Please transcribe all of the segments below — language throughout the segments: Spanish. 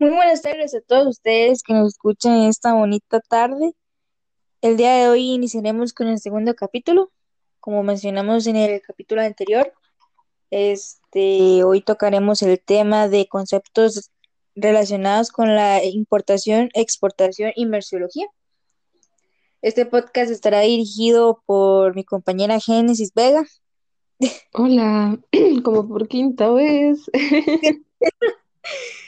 Muy buenas tardes a todos ustedes que nos escuchan esta bonita tarde. El día de hoy iniciaremos con el segundo capítulo. Como mencionamos en el capítulo anterior, este, hoy tocaremos el tema de conceptos relacionados con la importación, exportación y merciología. Este podcast estará dirigido por mi compañera Génesis Vega. Hola, como por quinta vez.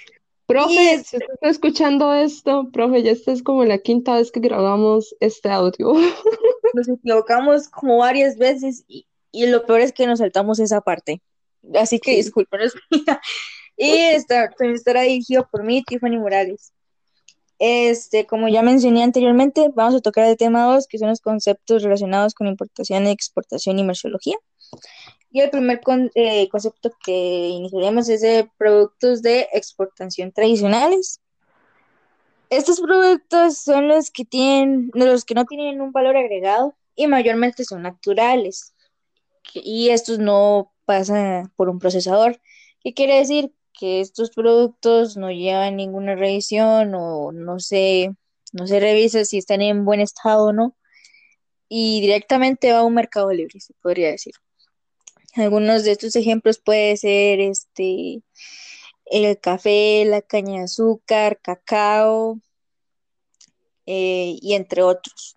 Profe, si usted está escuchando esto, profe, ya esta es como la quinta vez que grabamos este audio. Nos equivocamos como varias veces y, y lo peor es que nos saltamos esa parte. Así que discúlpenos. y está, también estará dirigido por mí, Tiffany Morales. Este, como ya mencioné anteriormente, vamos a tocar el tema 2, que son los conceptos relacionados con importación, exportación y merciología. Y el primer eh, concepto que iniciaremos es de productos de exportación tradicionales. Estos productos son los que tienen, los que no tienen un valor agregado y mayormente son naturales. Y estos no pasan por un procesador. ¿Qué quiere decir? Que estos productos no llevan ninguna revisión o no se, no se revisa si están en buen estado o no. Y directamente va a un mercado libre, se podría decir. Algunos de estos ejemplos puede ser este, el café, la caña de azúcar, cacao, eh, y entre otros.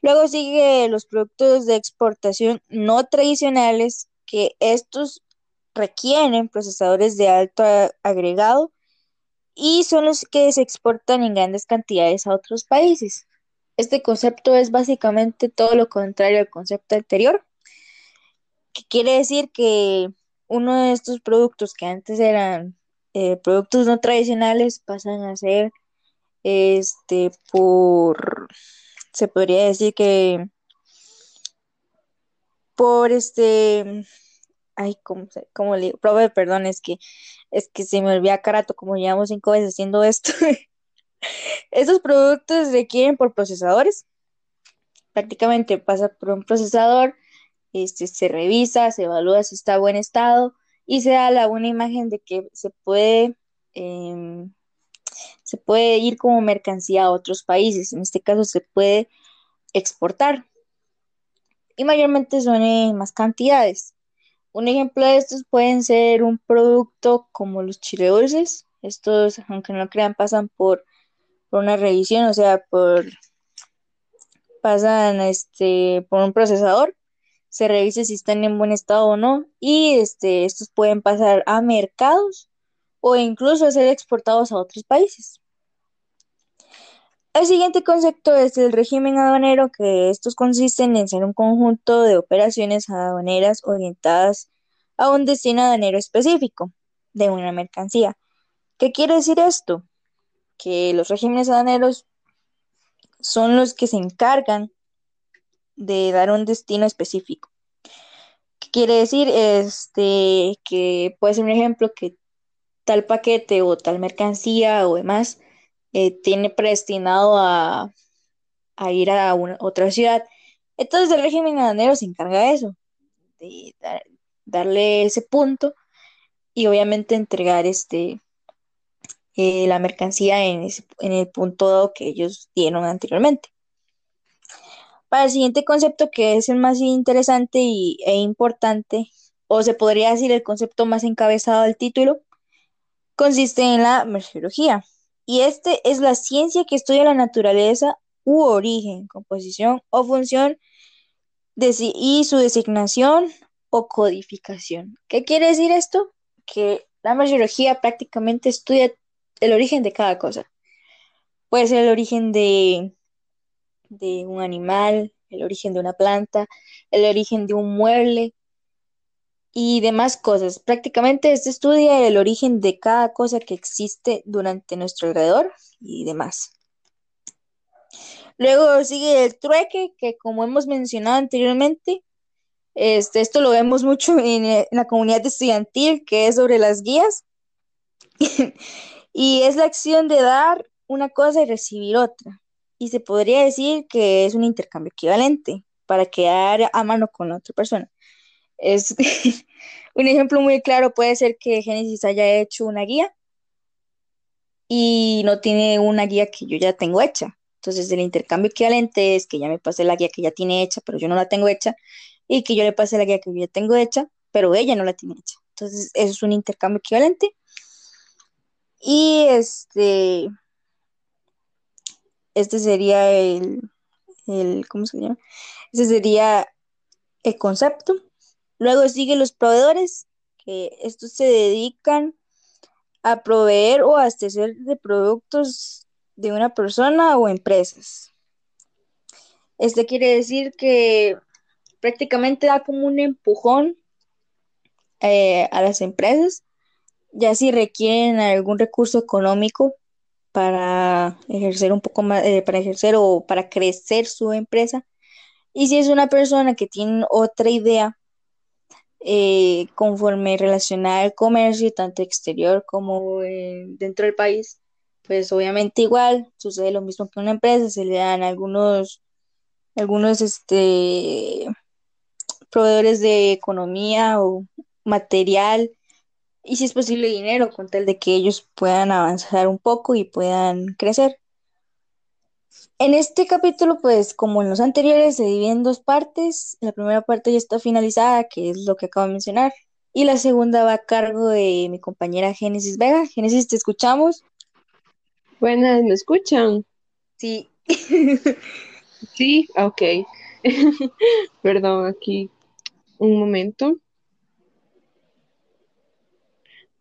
Luego sigue los productos de exportación no tradicionales, que estos requieren procesadores de alto agregado y son los que se exportan en grandes cantidades a otros países. Este concepto es básicamente todo lo contrario al concepto anterior, quiere decir que uno de estos productos que antes eran eh, productos no tradicionales pasan a ser este por se podría decir que por este ay cómo cómo le digo perdón es que es que se me olvida carato como llevamos cinco veces haciendo esto. Estos productos requieren por procesadores. Prácticamente pasa por un procesador este se revisa se evalúa si está en buen estado y se da la buena imagen de que se puede em, se puede ir como mercancía a otros países. En este caso se puede exportar y mayormente son en más cantidades. Un ejemplo de estos pueden ser un producto como los chile dulces. Estos, aunque no lo crean, pasan por, por una revisión, o sea, por pasan este por un procesador, se revisa si están en buen estado o no, y este, estos pueden pasar a mercados o incluso ser exportados a otros países. El siguiente concepto es el régimen aduanero, que estos consisten en ser un conjunto de operaciones aduaneras orientadas a un destino aduanero específico de una mercancía. ¿Qué quiere decir esto? Que los regímenes aduaneros son los que se encargan de dar un destino específico. ¿Qué quiere decir? Este, que puede ser un ejemplo que tal paquete o tal mercancía o demás eh, tiene predestinado a, ir a una, otra ciudad. Entonces el régimen aduanero se encarga de eso, de dar, darle ese punto y obviamente entregar este, eh, la mercancía en, ese, en, el punto dado que ellos dieron anteriormente. Para el siguiente concepto, que es el más interesante y, e importante, o se podría decir el concepto más encabezado del título, consiste en la merciología. Y este es la ciencia que estudia la naturaleza u origen, composición o función de, y su designación o codificación. ¿Qué quiere decir esto? Que la merciología prácticamente estudia el origen de cada cosa. Puede ser el origen de, de un animal, el origen de una planta, el origen de un mueble y demás cosas. Prácticamente este estudia el origen de cada cosa que existe durante nuestro alrededor y demás. Luego sigue el trueque, que como hemos mencionado anteriormente, este, esto lo vemos mucho en, en la comunidad estudiantil, que es sobre las guías. y es la acción de dar una cosa y recibir otra. Y se podría decir que es un intercambio equivalente para quedar a mano con la otra persona. Es un ejemplo muy claro puede ser que Génesis haya hecho una guía y no tiene una guía que yo ya tengo hecha. Entonces el intercambio equivalente es que ya me pase la guía que ya tiene hecha, pero yo no la tengo hecha, y que yo le pase la guía que yo ya tengo hecha, pero ella no la tiene hecha. Entonces eso es un intercambio equivalente. Y este, este sería el, el, ¿cómo se llama? Ese sería el concepto. Luego siguen los proveedores, que estos se dedican a proveer o abastecer de productos de una persona o empresas. Este quiere decir que prácticamente da como un empujón eh, a las empresas, ya si requieren algún recurso económico para ejercer un poco más, eh, para ejercer o para crecer su empresa. Y si es una persona que tiene otra idea eh, conforme relacionada al comercio, tanto exterior como eh, dentro del país, pues obviamente igual sucede lo mismo que una empresa, se le dan algunos, algunos este, proveedores de economía o material y si es posible dinero con tal de que ellos puedan avanzar un poco y puedan crecer. En este capítulo, pues como en los anteriores, se divide en dos partes. La primera parte ya está finalizada, que es lo que acabo de mencionar, y la segunda va a cargo de mi compañera Génesis Vega. Génesis, ¿te escuchamos? Buenas, ¿me escuchan? Sí. Sí, ok. Perdón, aquí un momento.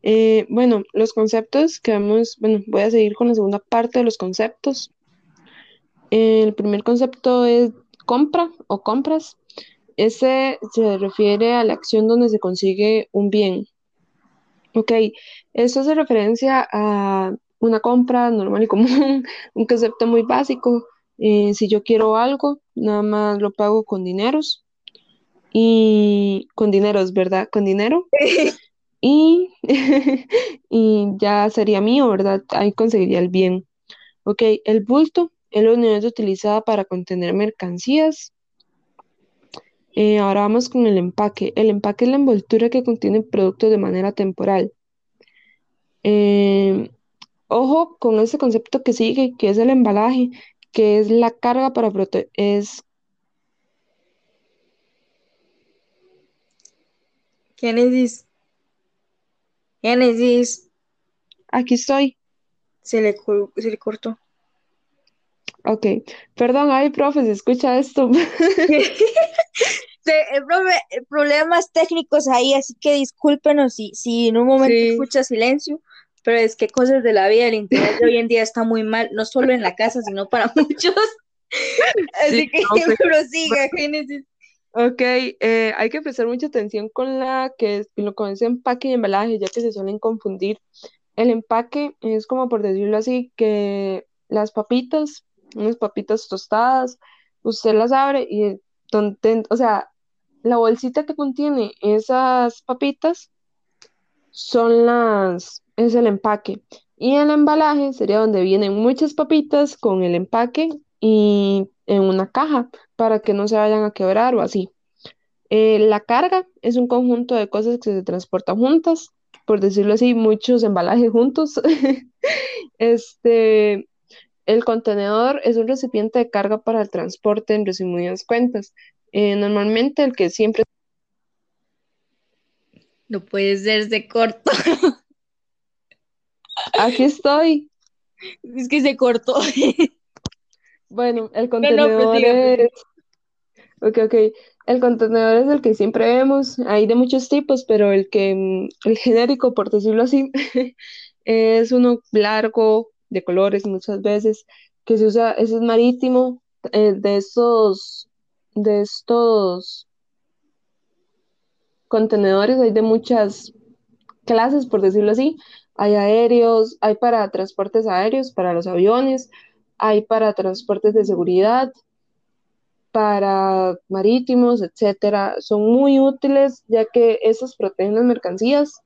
Eh, bueno, los conceptos que vamos, bueno, voy a seguir con la segunda parte de los conceptos. El primer concepto es compra o compras. Ese se refiere a la acción donde se consigue un bien. Ok, eso hace referencia a una compra normal y común, un concepto muy básico. Eh, si yo quiero algo, nada más lo pago con dineros y con dineros, ¿verdad? Con dinero. Y, y ya sería mío, ¿verdad? Ahí conseguiría el bien. Ok, el bulto es la unidad utilizada para contener mercancías. Eh, ahora vamos con el empaque. El empaque es la envoltura que contiene productos de manera temporal. Eh, ojo con ese concepto que sigue, que es el embalaje, que es la carga para proteger. Es... Génesis. Aquí estoy. Se le, se le cortó. Ok, perdón, ay, profe, se escucha esto. el profe, problemas técnicos ahí, así que discúlpenos si, si en un momento Sí. escucha silencio, pero es que cosas de la vida, el internet de hoy en día está muy mal, no solo en la casa, sino para muchos. Así Sí, que profe. prosiga, Génesis. Ok, eh, hay que prestar mucha atención con la que es, lo con ese empaque y embalaje, ya que se suelen confundir. El empaque es como por decirlo así, que las papitas, unas papitas tostadas, usted las abre y donde, o sea, la bolsita que contiene esas papitas son las, es el empaque. Y el embalaje sería donde vienen muchas papitas con el empaque y en una caja para que no se vayan a quebrar o así. Eh, la carga es un conjunto de cosas que se transportan juntas, por decirlo así, muchos embalajes juntos. Este, el contenedor es un recipiente de carga para el transporte, en resumidas cuentas. Eh, normalmente el que siempre No puede ser, se cortó. aquí estoy. Es que se cortó. Bueno, el no, contenedor es Ok, ok. El contenedor es el que siempre vemos. Hay de muchos tipos, pero el que, mm, el genérico, por decirlo así, es uno largo, de colores muchas veces, que se usa, ese es marítimo, eh, de estos, de estos contenedores hay de muchas clases, por decirlo así. Hay aéreos, hay para transportes aéreos, para los aviones, hay para transportes de seguridad, para marítimos, etcétera, son muy útiles ya que estos protegen las mercancías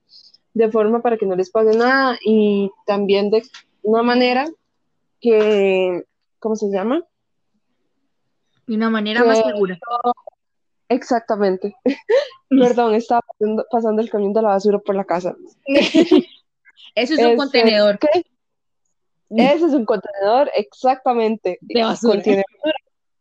de forma para que no les pase nada y también de una manera que, ¿cómo se llama? De una manera más segura. Exactamente. Perdón, estaba pasando, pasando el camión de la basura por la casa. Eso es un Este, contenedor. ¿qué? Ese es un contenedor, exactamente. De basura.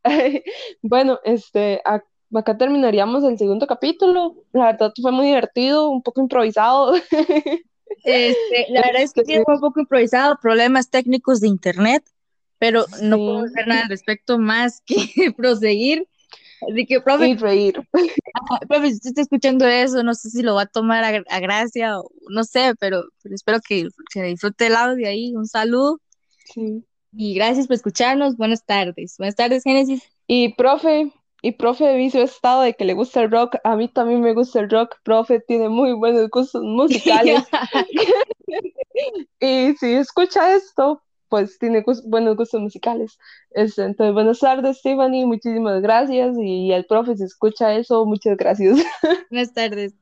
Bueno, este, acá terminaríamos el segundo capítulo. La verdad fue muy divertido, un poco improvisado. Este, la verdad es que sí, fue un poco improvisado, problemas técnicos de internet, pero no Sí. puedo hacer nada al respecto más que proseguir. Así que, profe, Y reír. profe, si usted está escuchando eso, no sé si lo va a tomar a, a gracia o no sé, pero, pero espero que se disfrute el audio ahí. Un saludo Sí. y gracias por escucharnos. Buenas tardes. Buenas tardes, Génesis. Y profe, y profe vi su estado de que le gusta el rock. A mí también me gusta el rock. Profe tiene muy buenos gustos musicales. Y si escucha esto, pues tiene buenos gustos musicales. Este, entonces, buenas tardes, Tiffany. Muchísimas gracias. Y el profe, si escucha eso, muchas gracias. Buenas tardes.